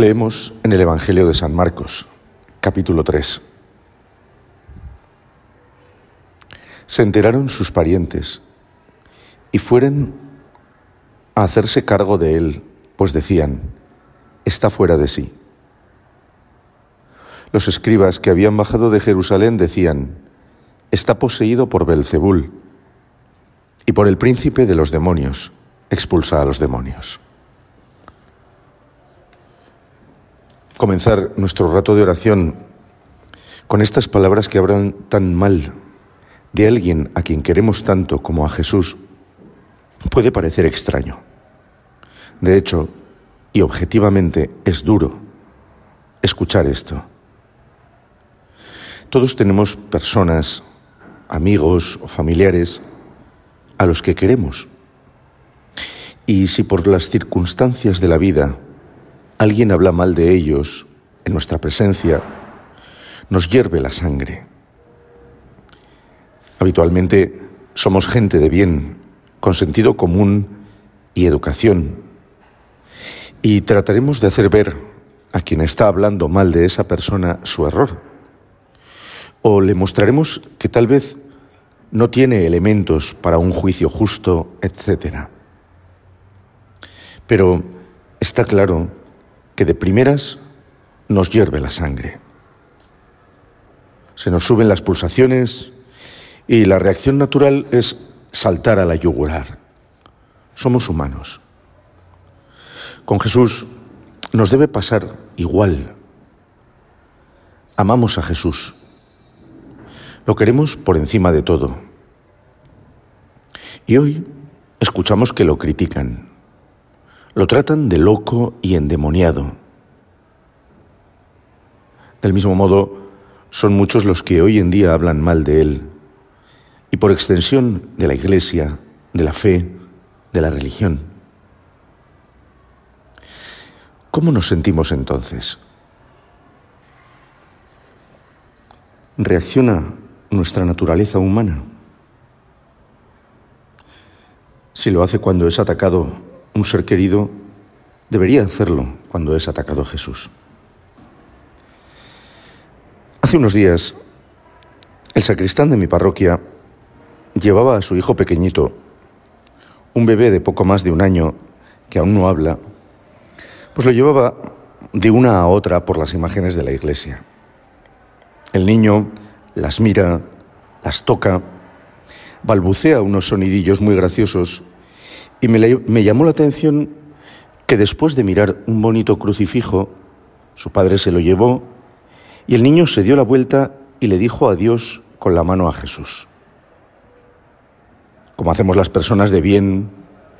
Leemos en el Evangelio de San Marcos, capítulo 3. Se enteraron sus parientes y fueron a hacerse cargo de él, pues decían, está fuera de sí. Los escribas que habían bajado de Jerusalén decían, está poseído por Belcebul y por el príncipe de los demonios, expulsa a los demonios. Comenzar nuestro rato de oración con estas palabras que hablan tan mal de alguien a quien queremos tanto como a Jesús puede parecer extraño. De hecho, y objetivamente es duro escuchar esto. Todos tenemos personas, amigos o familiares a los que queremos. Y si por las circunstancias de la vida alguien habla mal de ellos en nuestra presencia, nos hierve la sangre. Habitualmente somos gente de bien, con sentido común y educación, y trataremos de hacer ver a quien está hablando mal de esa persona su error. O le mostraremos que tal vez no tiene elementos para un juicio justo, etc. Pero está claro que de primeras nos hierve la sangre. Se nos suben las pulsaciones y la reacción natural es saltar a la yugular. Somos humanos. Con Jesús nos debe pasar igual. Amamos a Jesús. Lo queremos por encima de todo. Y hoy escuchamos que lo critican. Lo tratan de loco y endemoniado. Del mismo modo, son muchos los que hoy en día hablan mal de él y por extensión de la Iglesia, de la fe, de la religión. ¿Cómo nos sentimos entonces? ¿Reacciona nuestra naturaleza humana? Si lo hace cuando es atacado un ser querido debería hacerlo cuando es atacado Jesús. Hace unos días, el sacristán de mi parroquia llevaba a su hijo pequeñito, un bebé de poco más de un año que aún no habla, pues lo llevaba de una a otra por las imágenes de la iglesia. El niño las mira, las toca, balbucea unos sonidillos muy graciosos y me, llamó la atención que después de mirar un bonito crucifijo, su padre se lo llevó y el niño se dio la vuelta y le dijo adiós con la mano a Jesús. Como hacemos las personas de bien,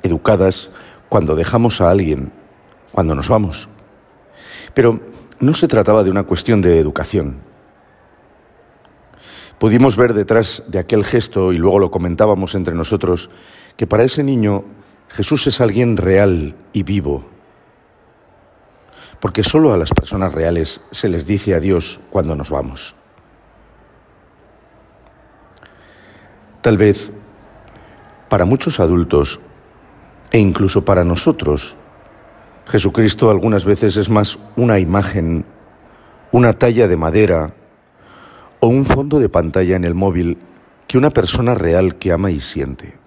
educadas, cuando dejamos a alguien, cuando nos vamos. Pero no se trataba de una cuestión de educación. Pudimos ver detrás de aquel gesto, y luego lo comentábamos entre nosotros, que para ese niño Jesús es alguien real y vivo, porque solo a las personas reales se les dice adiós cuando nos vamos. Tal vez para muchos adultos e incluso para nosotros, Jesucristo algunas veces es más una imagen, una talla de madera o un fondo de pantalla en el móvil que una persona real que ama y siente.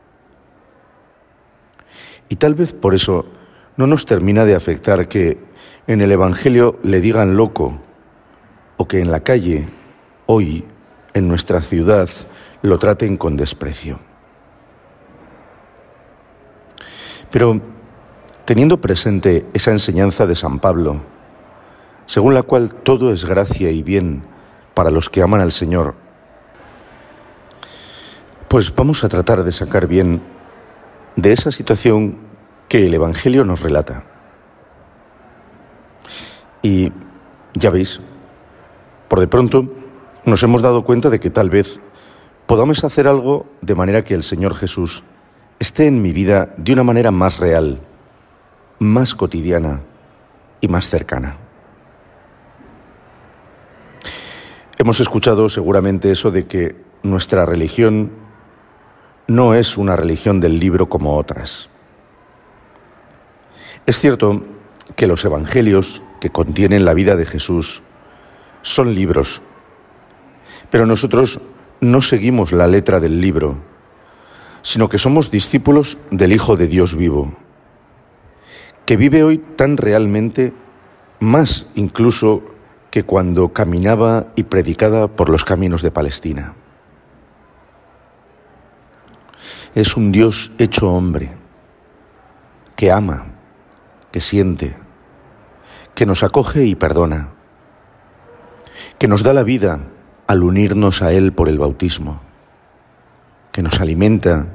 Y tal vez por eso no nos termina de afectar que en el Evangelio le digan loco o que en la calle, hoy, en nuestra ciudad, lo traten con desprecio. Pero teniendo presente esa enseñanza de San Pablo, según la cual todo es gracia y bien para los que aman al Señor, pues vamos a tratar de sacar bien de esa situación que el Evangelio nos relata. Y ya veis, por de pronto nos hemos dado cuenta de que tal vez podamos hacer algo de manera que el Señor Jesús esté en mi vida de una manera más real, más cotidiana y más cercana. Hemos escuchado seguramente eso de que nuestra religión no es una religión del libro como otras. Es cierto que los evangelios que contienen la vida de Jesús son libros, pero nosotros no seguimos la letra del libro, sino que somos discípulos del Hijo de Dios vivo, que vive hoy tan realmente, más incluso que cuando caminaba y predicaba por los caminos de Palestina. Es un Dios hecho hombre, que ama, que siente, que nos acoge y perdona, que nos da la vida al unirnos a Él por el bautismo, que nos alimenta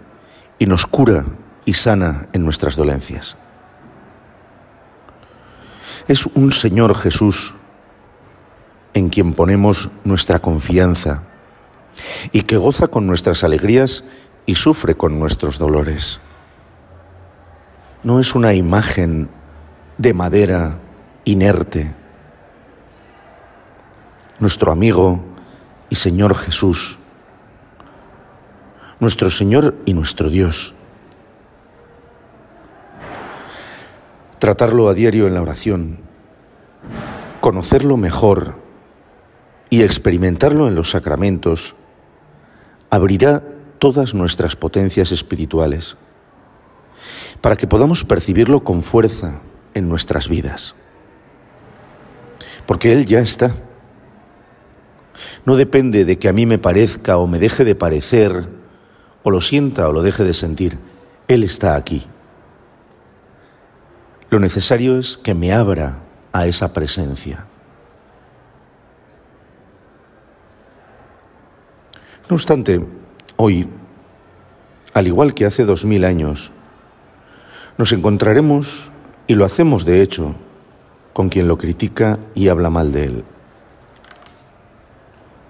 y nos cura y sana en nuestras dolencias. Es un Señor Jesús en quien ponemos nuestra confianza y que goza con nuestras alegrías y sufre con nuestros dolores. No es una imagen de madera inerte. Nuestro amigo y Señor Jesús, nuestro Señor y nuestro Dios. Tratarlo a diario en la oración, conocerlo mejor y experimentarlo en los sacramentos abrirá todas nuestras potencias espirituales para que podamos percibirlo con fuerza en nuestras vidas porque Él ya está. No depende de que a mí me parezca o me deje de parecer, o lo sienta o lo deje de sentir. Él está aquí. Lo necesario es que me abra a esa presencia. No obstante, hoy, al igual que hace dos mil años, nos encontraremos, y lo hacemos de hecho, con quien lo critica y habla mal de él.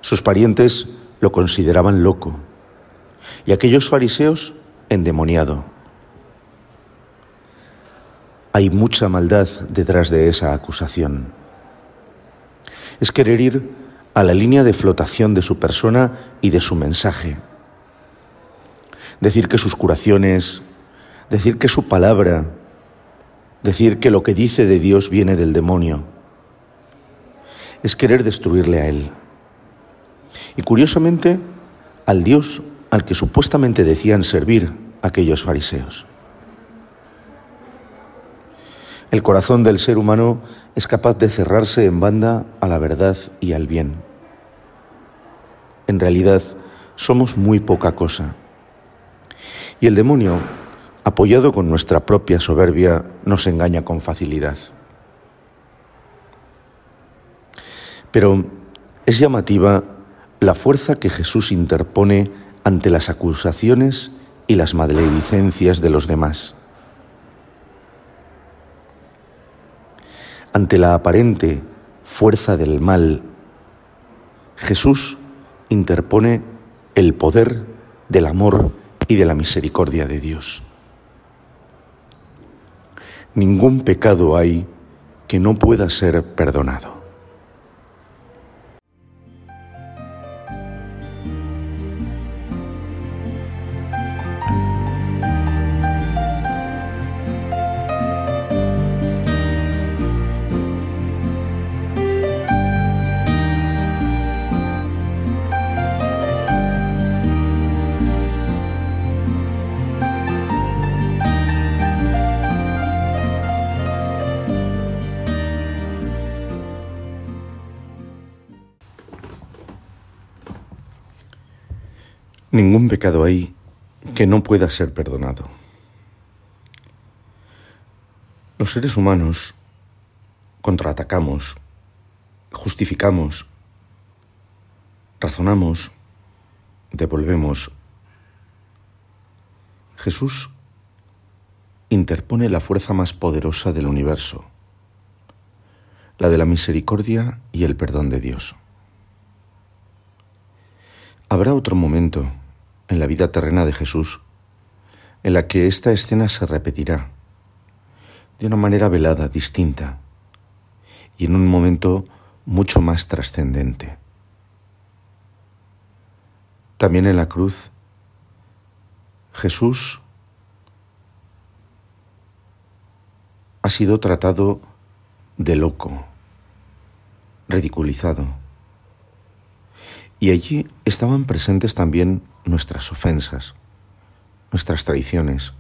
Sus parientes lo consideraban loco y aquellos fariseos endemoniado. Hay mucha maldad detrás de esa acusación. Es querer ir a la línea de flotación de su persona y de su mensaje. Decir que sus curaciones, decir que su palabra, decir que lo que dice de Dios viene del demonio. Es querer destruirle a Él. Y curiosamente, al Dios al que supuestamente decían servir aquellos fariseos. El corazón del ser humano es capaz de cerrarse en banda a la verdad y al bien. En realidad, somos muy poca cosa. Y el demonio apoyado con nuestra propia soberbia, nos engaña con facilidad. Pero es llamativa la fuerza que Jesús interpone ante las acusaciones y las maledicencias de los demás. Ante la aparente fuerza del mal, Jesús interpone el poder del amor y de la misericordia de Dios. Ningún pecado hay que no pueda ser perdonado. Pecado hay que no pueda ser perdonado. Los seres humanos contraatacamos, justificamos, razonamos, devolvemos. Jesús interpone la fuerza más poderosa del universo, la de la misericordia y el perdón de Dios. Habrá otro momento en la vida terrena de Jesús en la que esta escena se repetirá de una manera velada, distinta, y en un momento mucho más trascendente. También en la cruz, Jesús ha sido tratado de loco, ridiculizado. Y allí estaban presentes también nuestras ofensas, nuestras traiciones,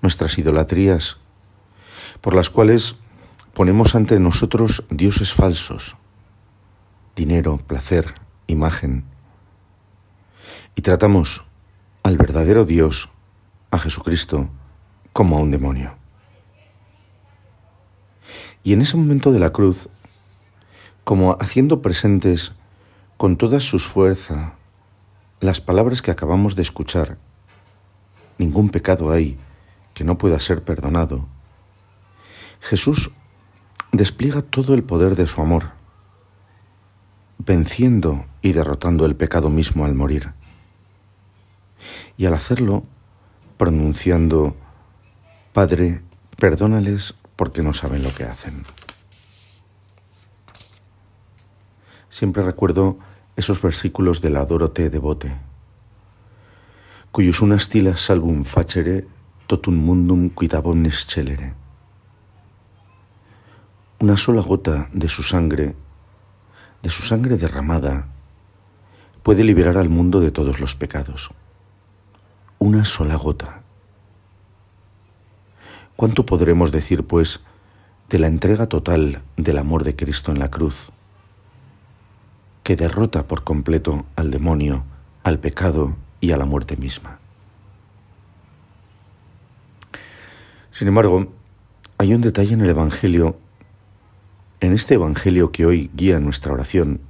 nuestras idolatrías, por las cuales ponemos ante nosotros dioses falsos, dinero, placer, imagen, y tratamos al verdadero Dios, a Jesucristo, como a un demonio. Y en ese momento de la cruz, como haciendo presentes con toda su fuerza las palabras que acabamos de escuchar, ningún pecado hay que no pueda ser perdonado, Jesús despliega todo el poder de su amor, venciendo y derrotando el pecado mismo al morir. Y al hacerlo, pronunciando, Padre, perdónales porque no saben lo que hacen. Siempre recuerdo esos versículos del Adoro devote, cuyos unas tilas salvum facere totum mundum quidabom nescelere. Una sola gota de su sangre, de su sangre derramada, puede liberar al mundo de todos los pecados. Una sola gota. ¿Cuánto podremos decir, pues, de la entrega total del amor de Cristo en la cruz, que derrota por completo al demonio, al pecado y a la muerte misma? Sin embargo, hay un detalle en el Evangelio, en este Evangelio que hoy guía nuestra oración,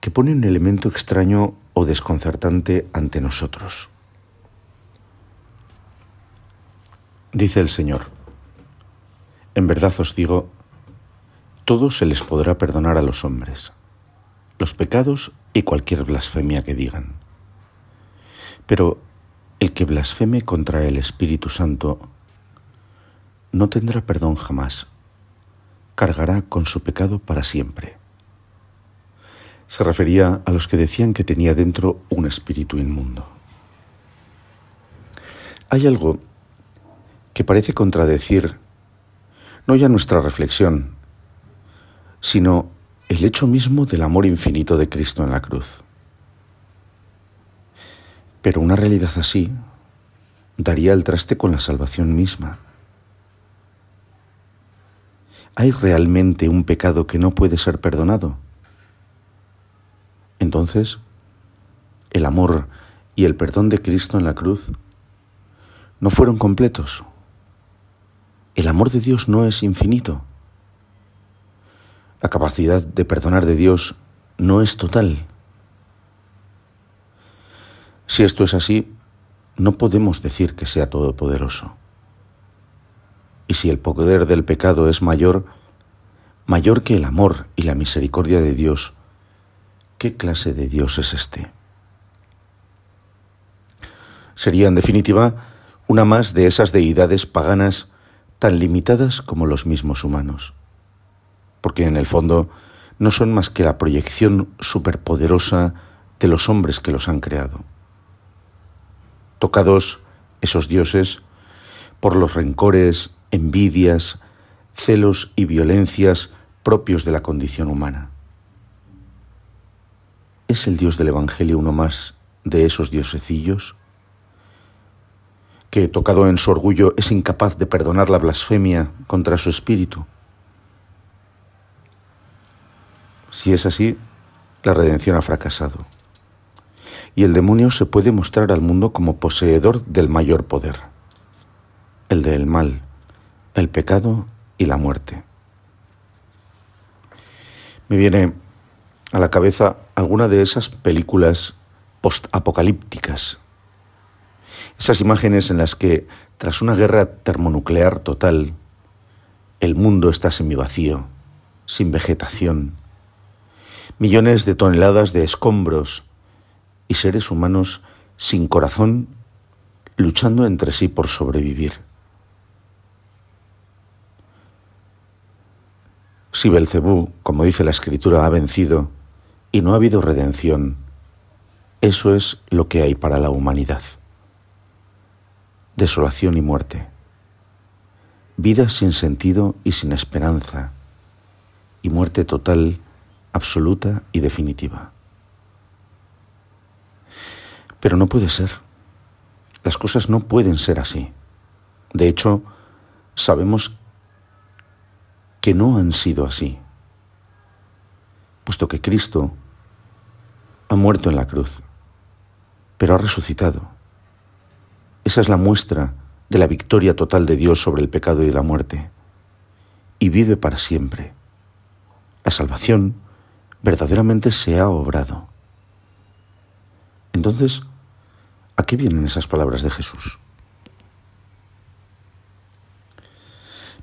que pone un elemento extraño o desconcertante ante nosotros. Dice el Señor, en verdad os digo, todo se les podrá perdonar a los hombres, los pecados y cualquier blasfemia que digan. Pero el que blasfeme contra el Espíritu Santo no tendrá perdón jamás, cargará con su pecado para siempre. Se refería a los que decían que tenía dentro un espíritu inmundo. Hay algo que parece contradecir no ya nuestra reflexión, sino el hecho mismo del amor infinito de Cristo en la cruz. Pero una realidad así daría el traste con la salvación misma. ¿Hay realmente un pecado que no puede ser perdonado? Entonces, el amor y el perdón de Cristo en la cruz no fueron completos. El amor de Dios no es infinito. La capacidad de perdonar de Dios no es total. Si esto es así, no podemos decir que sea todopoderoso. Y si el poder del pecado es mayor, mayor que el amor y la misericordia de Dios, ¿qué clase de Dios es este? Sería, en definitiva, una más de esas deidades paganas tan limitadas como los mismos humanos, porque en el fondo no son más que la proyección superpoderosa de los hombres que los han creado. Tocados esos dioses por los rencores, envidias, celos y violencias propios de la condición humana. ¿Es el Dios del Evangelio uno más de esos diosecillos? que, tocado en su orgullo, es incapaz de perdonar la blasfemia contra su espíritu? Si es así, la redención ha fracasado. Y el demonio se puede mostrar al mundo como poseedor del mayor poder, el del mal, el pecado y la muerte. Me viene a la cabeza alguna de esas películas post-apocalípticas esas imágenes en las que Tras una guerra termonuclear total, el mundo está semivacío, sin vegetación, millones de toneladas de escombros y seres humanos sin corazón luchando entre sí por sobrevivir. Si Belcebú, como dice la Escritura, ha vencido y no ha habido redención, eso es lo que hay para la humanidad. Desolación y muerte. Vida sin sentido y sin esperanza. Y muerte total, absoluta y definitiva. Pero no puede ser. Las cosas no pueden ser así. De hecho, sabemos que no han sido así, puesto que Cristo ha muerto en la cruz, pero ha resucitado. Esa es la muestra de la victoria total de Dios sobre el pecado y la muerte, y vive para siempre. La salvación verdaderamente se ha obrado. Entonces, ¿a qué vienen esas palabras de Jesús?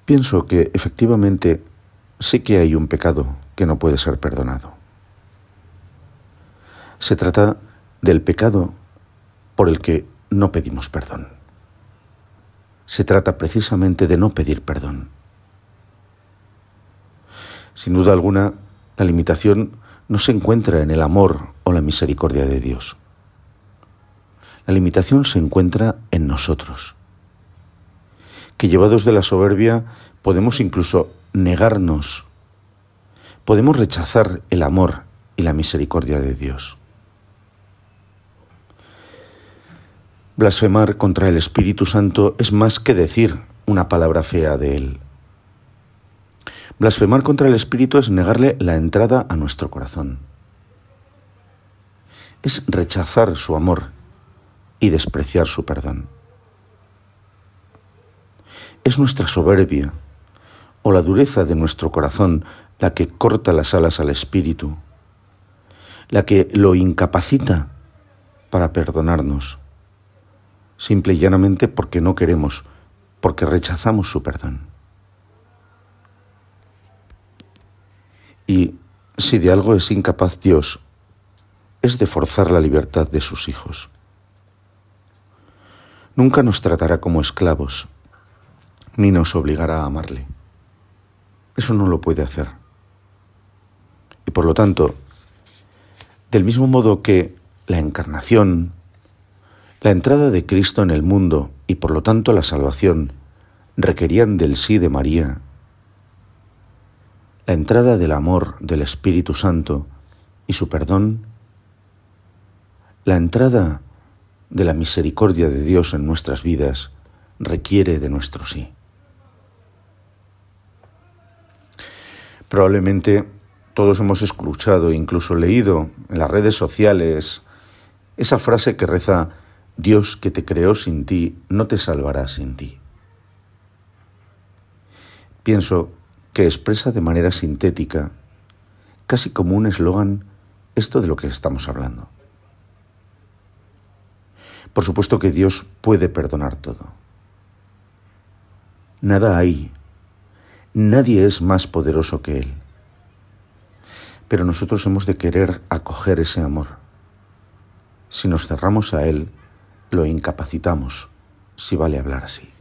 Pienso que efectivamente sí que hay un pecado que no puede ser perdonado. Se trata del pecado por el que no pedimos perdón. Se trata precisamente de no pedir perdón. Sin duda alguna, la limitación no se encuentra en el amor o la misericordia de Dios. La limitación se encuentra en nosotros que llevados de la soberbia podemos incluso negarnos, podemos rechazar el amor y la misericordia de Dios. Blasfemar contra el Espíritu Santo es más que decir una palabra fea de Él. Blasfemar contra el Espíritu es negarle la entrada a nuestro corazón. Es rechazar su amor y despreciar su perdón. Es nuestra soberbia o la dureza de nuestro corazón la que corta las alas al espíritu, la que lo incapacita para perdonarnos, simple y llanamente porque no queremos, porque rechazamos su perdón. Y si de algo es incapaz Dios, es de forzar la libertad de sus hijos. Nunca nos tratará como esclavos, ni nos obligará a amarle. Eso no lo puede hacer. Y por lo tanto, del mismo modo que la encarnación, la entrada de Cristo en el mundo y por lo tanto la salvación requerían del sí de María, la entrada del amor del Espíritu Santo y su perdón, la entrada de la misericordia de Dios en nuestras vidas requiere de nuestro sí. Probablemente todos hemos escuchado, incluso leído en las redes sociales, esa frase que reza, Dios que te creó sin ti, no te salvará sin ti. Pienso que expresa de manera sintética, casi como un eslogan, esto de lo que estamos hablando. Por supuesto que Dios puede perdonar todo. Nada hay Nadie es más poderoso que Él. Pero nosotros hemos de querer acoger ese amor. Si nos cerramos a Él, lo incapacitamos, si vale hablar así.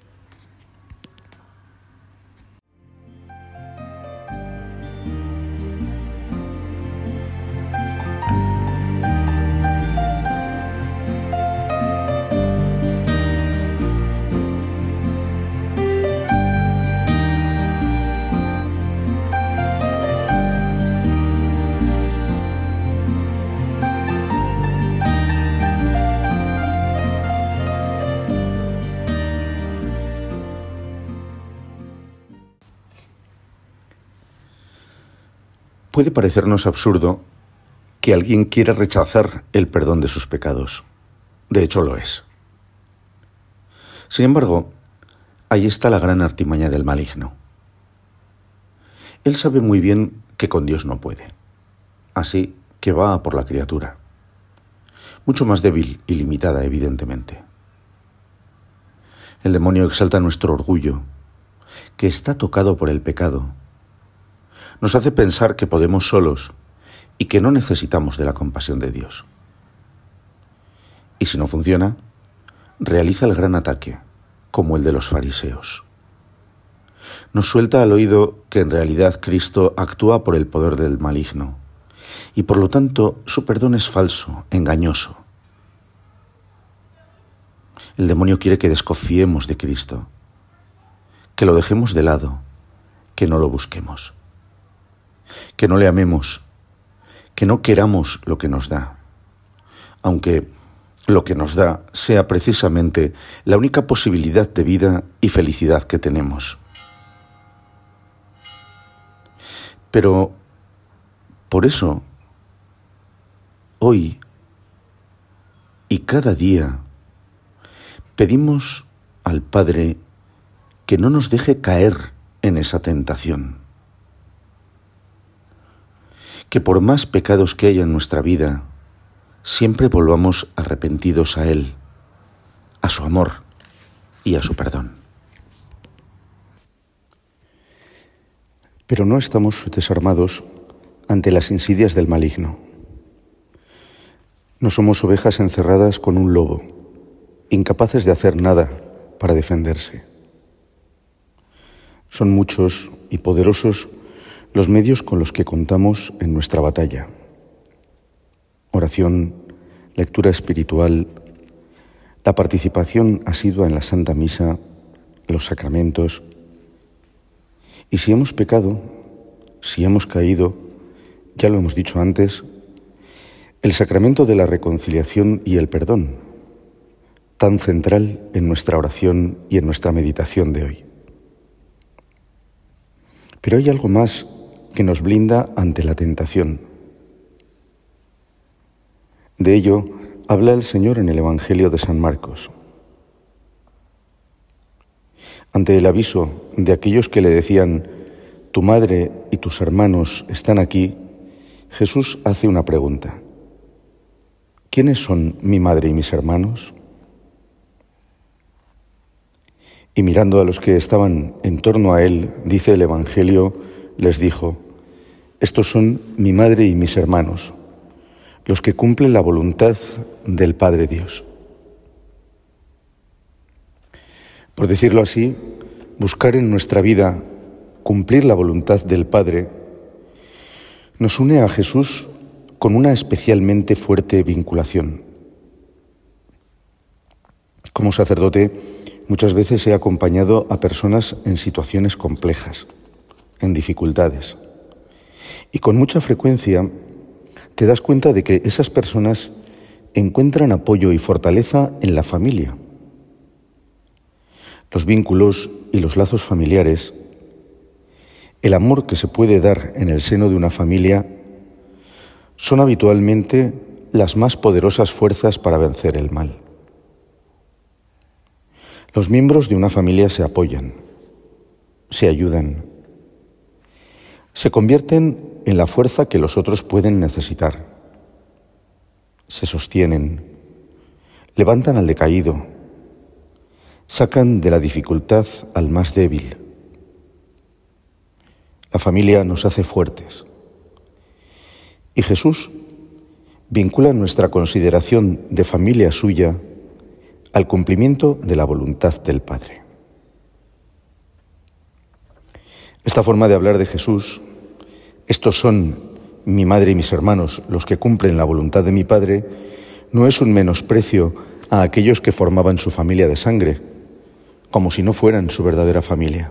Puede parecernos absurdo que alguien quiera rechazar el perdón de sus pecados. De hecho lo es. Sin embargo, ahí está la gran artimaña del maligno. Él sabe muy bien que con Dios no puede. Así que va por la criatura. Mucho más débil y limitada, evidentemente. El demonio exalta nuestro orgullo, que está tocado por el pecado. Nos hace pensar que podemos solos y que no necesitamos de la compasión de Dios. Y si no funciona, realiza el gran ataque, como el de los fariseos. Nos suelta al oído que en realidad Cristo actúa por el poder del maligno, y por lo tanto su perdón es falso, engañoso. El demonio quiere que desconfiemos de Cristo, que lo dejemos de lado, que no lo busquemos, que no le amemos, que no queramos lo que nos da, aunque lo que nos da sea precisamente la única posibilidad de vida y felicidad que tenemos. Pero por eso, hoy y cada día, pedimos al Padre que no nos deje caer en esa tentación. Que por más pecados que haya en nuestra vida, siempre volvamos arrepentidos a Él, a su amor y a su perdón. Pero no estamos desarmados ante las insidias del maligno. No somos ovejas encerradas con un lobo, incapaces de hacer nada para defenderse. Son muchos y poderosos los medios con los que contamos en nuestra batalla oración, lectura espiritual, la participación asidua en la Santa Misa, los sacramentos. Y si hemos pecado, si hemos caído, ya lo hemos dicho antes, el sacramento de la reconciliación y el perdón, tan central en nuestra oración y en nuestra meditación de hoy. Pero hay algo más que nos blinda ante la tentación. De ello habla el Señor en el Evangelio de San Marcos. Ante el aviso de aquellos que le decían, tu madre y tus hermanos están aquí, Jesús hace una pregunta. ¿Quiénes son mi madre y mis hermanos? Y mirando a los que estaban en torno a él, dice el Evangelio, les dijo, estos son mi madre y mis hermanos los que cumplen la voluntad del Padre Dios. Por decirlo así, buscar en nuestra vida cumplir la voluntad del Padre nos une a Jesús con una especialmente fuerte vinculación. Como sacerdote, muchas veces he acompañado a personas en situaciones complejas, en dificultades, y con mucha frecuencia te das cuenta de que esas personas encuentran apoyo y fortaleza en la familia. Los vínculos y los lazos familiares, el amor que se puede dar en el seno de una familia, son habitualmente las más poderosas fuerzas para vencer el mal. Los miembros de una familia se apoyan, se ayudan, se convierten en la fuerza que los otros pueden necesitar. Se sostienen, levantan al decaído, sacan de la dificultad al más débil. La familia nos hace fuertes. Y Jesús vincula nuestra consideración de familia suya al cumplimiento de la voluntad del Padre. Esta forma de hablar de Jesús estos son mi madre y mis hermanos, los que cumplen la voluntad de mi Padre, no es un menosprecio a aquellos que formaban su familia de sangre, como si no fueran su verdadera familia.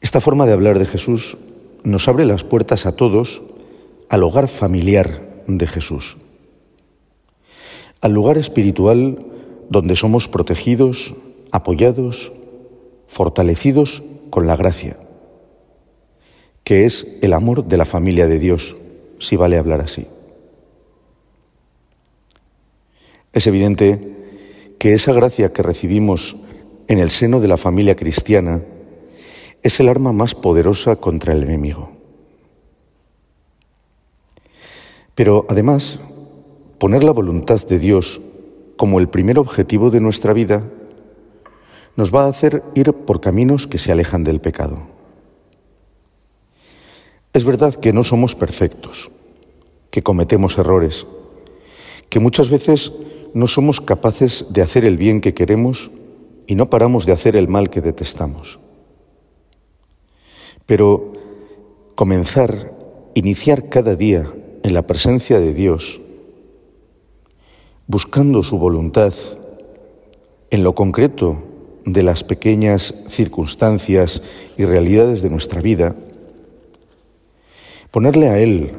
Esta forma de hablar de Jesús nos abre las puertas a todos al hogar familiar de Jesús, al lugar espiritual donde somos protegidos, apoyados, fortalecidos con la gracia que es el amor de la familia de Dios, si vale hablar así. Es evidente que esa gracia que recibimos en el seno de la familia cristiana es el arma más poderosa contra el enemigo. Pero además, poner la voluntad de Dios como el primer objetivo de nuestra vida, nos va a hacer ir por caminos que se alejan del pecado. Es verdad que no somos perfectos, que cometemos errores, que muchas veces no somos capaces de hacer el bien que queremos y no paramos de hacer el mal que detestamos. Pero comenzar, iniciar cada día en la presencia de Dios, buscando su voluntad en lo concreto de las pequeñas circunstancias y realidades de nuestra vida, ponerle a Él,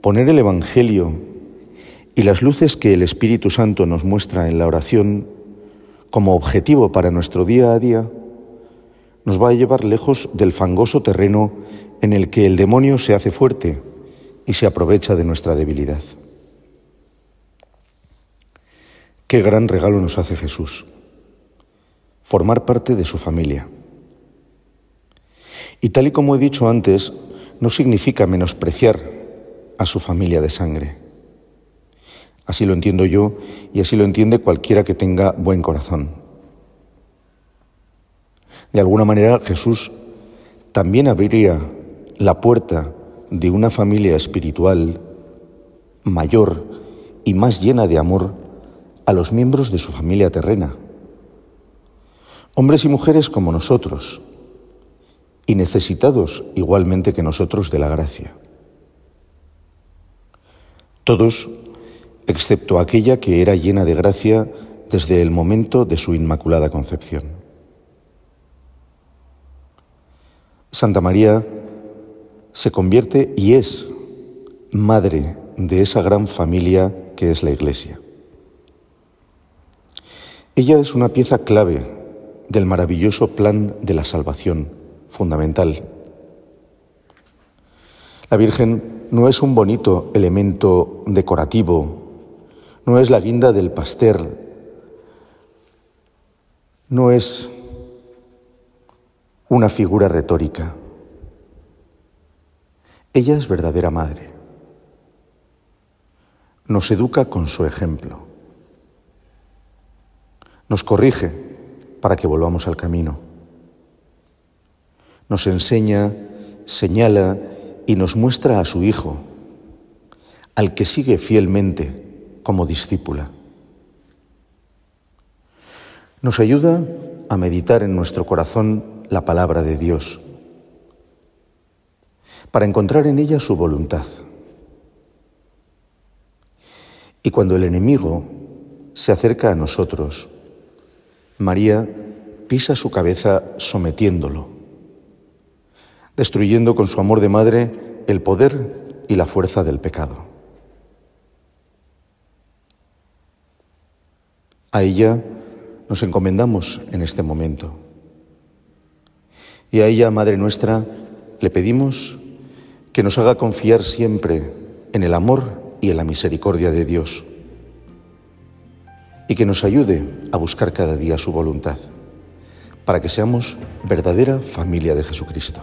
poner el Evangelio y las luces que el Espíritu Santo nos muestra en la oración como objetivo para nuestro día a día, nos va a llevar lejos del fangoso terreno en el que el demonio se hace fuerte y se aprovecha de nuestra debilidad. Qué gran regalo nos hace Jesús, formar parte de su familia. Y tal y como he dicho antes, no significa menospreciar a su familia de sangre. Así lo entiendo yo y así lo entiende cualquiera que tenga buen corazón. De alguna manera Jesús también abriría la puerta de una familia espiritual mayor y más llena de amor a los miembros de su familia terrena. Hombres y mujeres como nosotros, y necesitados igualmente que nosotros de la gracia. Todos, excepto aquella que era llena de gracia desde el momento de su inmaculada concepción. Santa María se convierte y es madre de esa gran familia que es la Iglesia. Ella es una pieza clave del maravilloso plan de la salvación, fundamental. La Virgen no es un bonito elemento decorativo, no es la guinda del pastel, no es una figura retórica. Ella es verdadera madre. Nos educa con su ejemplo. Nos corrige para que volvamos al camino. Nos enseña, señala y nos muestra a su Hijo, al que sigue fielmente como discípula. Nos ayuda a meditar en nuestro corazón la palabra de Dios, para encontrar en ella su voluntad. Y cuando el enemigo se acerca a nosotros, María pisa su cabeza sometiéndolo, destruyendo con su amor de madre el poder y la fuerza del pecado. A ella nos encomendamos en este momento. Y a ella, Madre nuestra, le pedimos que nos haga confiar siempre en el amor y en la misericordia de Dios y que nos ayude a buscar cada día su voluntad, para que seamos verdadera familia de Jesucristo.